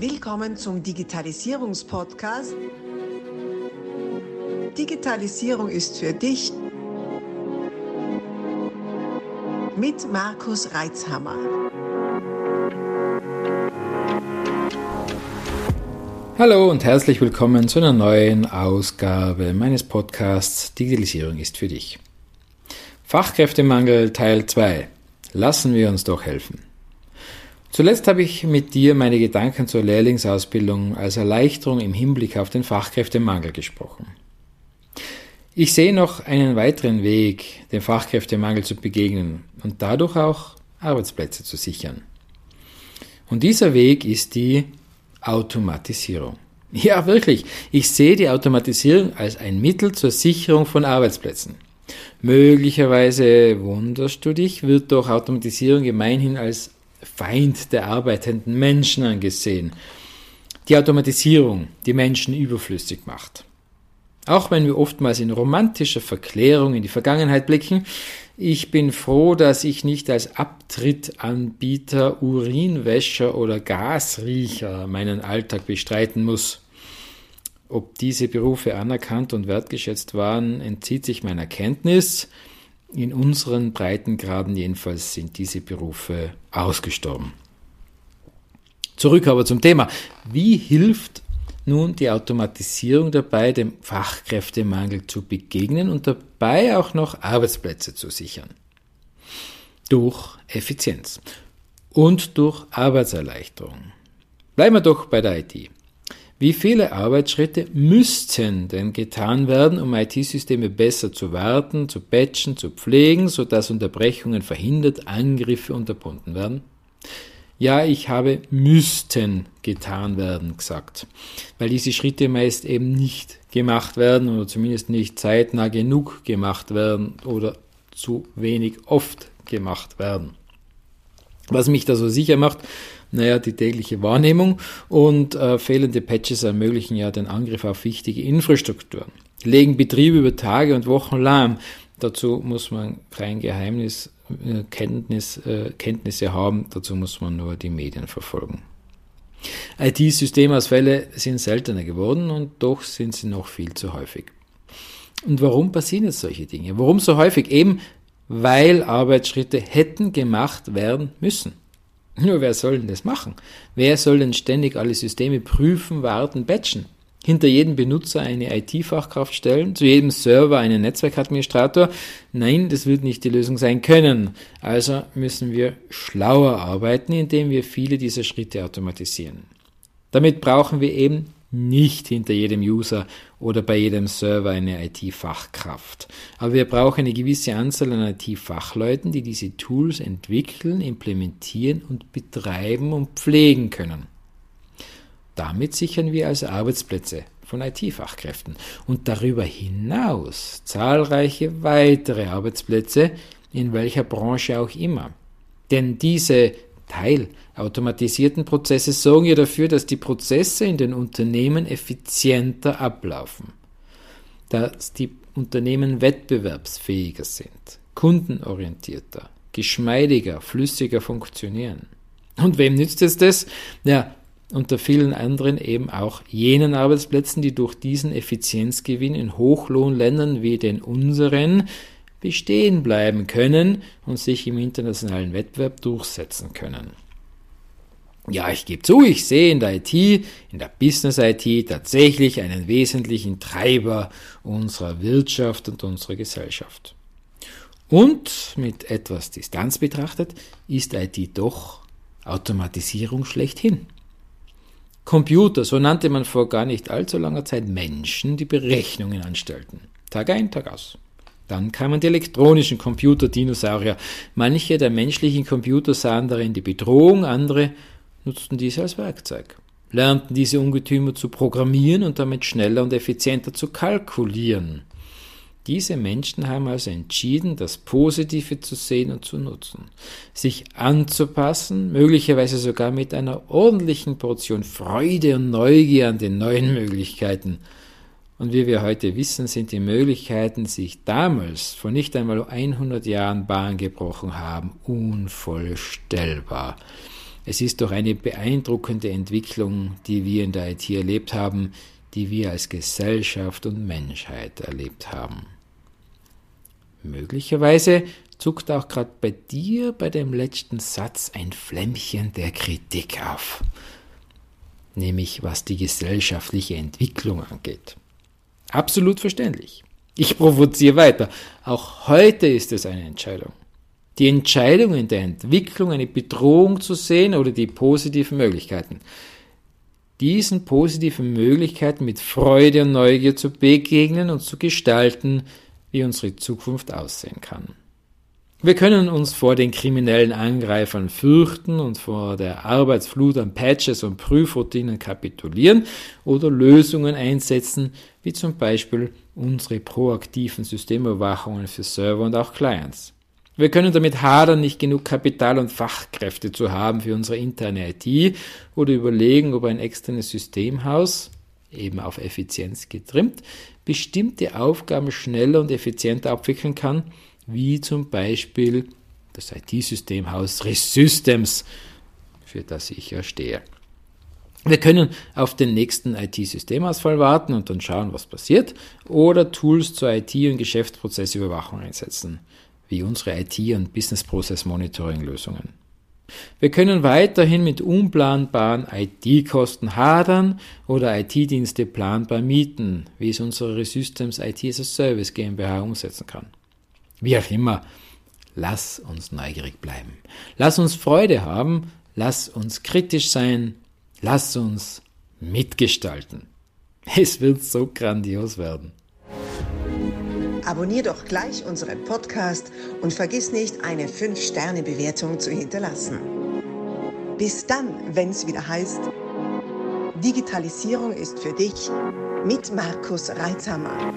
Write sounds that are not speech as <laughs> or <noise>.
Willkommen zum Digitalisierungspodcast. Digitalisierung ist für dich mit Markus Reitzhammer. Hallo und herzlich willkommen zu einer neuen Ausgabe meines Podcasts Digitalisierung ist für dich. Fachkräftemangel Teil 2. Lassen wir uns doch helfen. Zuletzt habe ich mit dir meine Gedanken zur Lehrlingsausbildung als Erleichterung im Hinblick auf den Fachkräftemangel gesprochen. Ich sehe noch einen weiteren Weg, dem Fachkräftemangel zu begegnen und dadurch auch Arbeitsplätze zu sichern. Und dieser Weg ist die Automatisierung. <laughs> Ja, wirklich. Ich sehe die Automatisierung als ein Mittel zur Sicherung von Arbeitsplätzen. Möglicherweise wunderst du dich, wird doch Automatisierung gemeinhin als Feind der arbeitenden Menschen angesehen. Die Automatisierung, die Menschen überflüssig macht. Auch wenn wir oftmals in romantischer Verklärung in die Vergangenheit blicken, ich bin froh, dass ich nicht als Abtrittanbieter, Urinwäscher oder Gasriecher meinen Alltag bestreiten muss. Ob diese Berufe anerkannt und wertgeschätzt waren, entzieht sich meiner Kenntnis. In unseren Breitengraden jedenfalls sind diese Berufe ausgestorben. Zurück aber zum Thema. Wie hilft nun die Automatisierung dabei, dem Fachkräftemangel zu begegnen und dabei auch noch Arbeitsplätze zu sichern? Durch Effizienz und durch Arbeitserleichterung. Bleiben wir doch bei der IT. Wie viele Arbeitsschritte müssten denn getan werden, um IT-Systeme besser zu warten, zu patchen, zu pflegen, sodass Unterbrechungen verhindert, Angriffe unterbunden werden? Ja, ich habe müssten getan werden gesagt, weil diese Schritte meist eben nicht gemacht werden oder zumindest nicht zeitnah genug gemacht werden oder zu wenig oft gemacht werden. Was mich da so sicher macht, naja, die tägliche Wahrnehmung und äh, fehlende Patches ermöglichen ja den Angriff auf wichtige Infrastrukturen, legen Betriebe über Tage und Wochen lahm. Dazu muss man kein Geheimnis, äh, Kenntnis, äh, Kenntnisse haben, dazu muss man nur die Medien verfolgen. IT-Systemausfälle sind seltener geworden und doch sind sie noch viel zu häufig. Und warum passieren jetzt solche Dinge? Warum so häufig? Eben weil Arbeitsschritte hätten gemacht werden müssen. Nur wer soll denn das machen? Wer soll denn ständig alle Systeme prüfen, warten, batchen? Hinter jedem Benutzer eine IT-Fachkraft stellen, zu jedem Server einen Netzwerkadministrator? Nein, das wird nicht die Lösung sein können. Also müssen wir schlauer arbeiten, indem wir viele dieser Schritte automatisieren. Damit brauchen wir eben nicht hinter jedem User oder bei jedem Server eine IT-Fachkraft. Aber wir brauchen eine gewisse Anzahl an IT-Fachleuten, die diese Tools entwickeln, implementieren und betreiben und pflegen können. Damit sichern wir also Arbeitsplätze von IT-Fachkräften und darüber hinaus zahlreiche weitere Arbeitsplätze in welcher Branche auch immer. Denn diese teilautomatisierten Prozesse sorgen ja dafür, dass die Prozesse in den Unternehmen effizienter ablaufen, dass die Unternehmen wettbewerbsfähiger sind, kundenorientierter, geschmeidiger, flüssiger funktionieren. Und wem nützt es das? Ja, unter vielen anderen eben auch jenen Arbeitsplätzen, die durch diesen Effizienzgewinn in Hochlohnländern wie den unseren bestehen bleiben können und sich im internationalen Wettbewerb durchsetzen können. Ja, ich gebe zu, ich sehe in der IT, in der Business IT tatsächlich einen wesentlichen Treiber unserer Wirtschaft und unserer Gesellschaft. Und mit etwas Distanz betrachtet ist IT doch Automatisierung schlechthin. Computer, so nannte man vor gar nicht allzu langer Zeit Menschen, die Berechnungen anstellten. Tag ein, Tag aus. Dann kamen die elektronischen Computer-Dinosaurier. Manche der menschlichen Computer sahen darin die Bedrohung, andere nutzten diese als Werkzeug, lernten diese Ungetümer zu programmieren und damit schneller und effizienter zu kalkulieren. Diese Menschen haben also entschieden, das Positive zu sehen und zu nutzen, sich anzupassen, möglicherweise sogar mit einer ordentlichen Portion Freude und Neugier an den neuen Möglichkeiten – und wie wir heute wissen, sind die Möglichkeiten, sich damals vor nicht einmal 100 Jahren Bahn gebrochen haben, unvollstellbar. Es ist doch eine beeindruckende Entwicklung, die wir in der IT erlebt haben, die wir als Gesellschaft und Menschheit erlebt haben. Möglicherweise zuckt auch gerade bei dir bei dem letzten Satz ein Flämmchen der Kritik auf, nämlich was die gesellschaftliche Entwicklung angeht. Absolut verständlich. Ich provoziere weiter. Auch heute ist es eine Entscheidung. Die Entscheidung in der Entwicklung eine Bedrohung zu sehen oder die positiven Möglichkeiten. Diesen positiven Möglichkeiten mit Freude und Neugier zu begegnen und zu gestalten, wie unsere Zukunft aussehen kann. Wir können uns vor den kriminellen Angreifern fürchten und vor der Arbeitsflut an Patches und Prüfroutinen kapitulieren oder Lösungen einsetzen, wie zum Beispiel unsere proaktiven Systemüberwachungen für Server und auch Clients. Wir können damit hadern, nicht genug Kapital und Fachkräfte zu haben für unsere interne IT oder überlegen, ob ein externes Systemhaus, eben auf Effizienz getrimmt, bestimmte Aufgaben schneller und effizienter abwickeln kann, wie zum Beispiel das IT-Systemhaus Resystems, für das ich ja stehe. Wir können auf den nächsten IT-Systemausfall warten und dann schauen, was passiert, oder Tools zur IT- und Geschäftsprozessüberwachung einsetzen, wie unsere IT- und Business-Process-Monitoring-Lösungen. Wir können weiterhin mit unplanbaren IT-Kosten hadern oder IT-Dienste planbar mieten, wie es unsere Systems IT as a Service GmbH umsetzen kann. Wie auch immer, lass uns neugierig bleiben. Lass uns Freude haben, lass uns kritisch sein, lass uns mitgestalten. Es wird so grandios werden. Abonnier doch gleich unseren Podcast und vergiss nicht, eine 5-Sterne-Bewertung zu hinterlassen. Bis dann, wenn es wieder heißt, Digitalisierung ist für dich mit Markus Reitzhammer.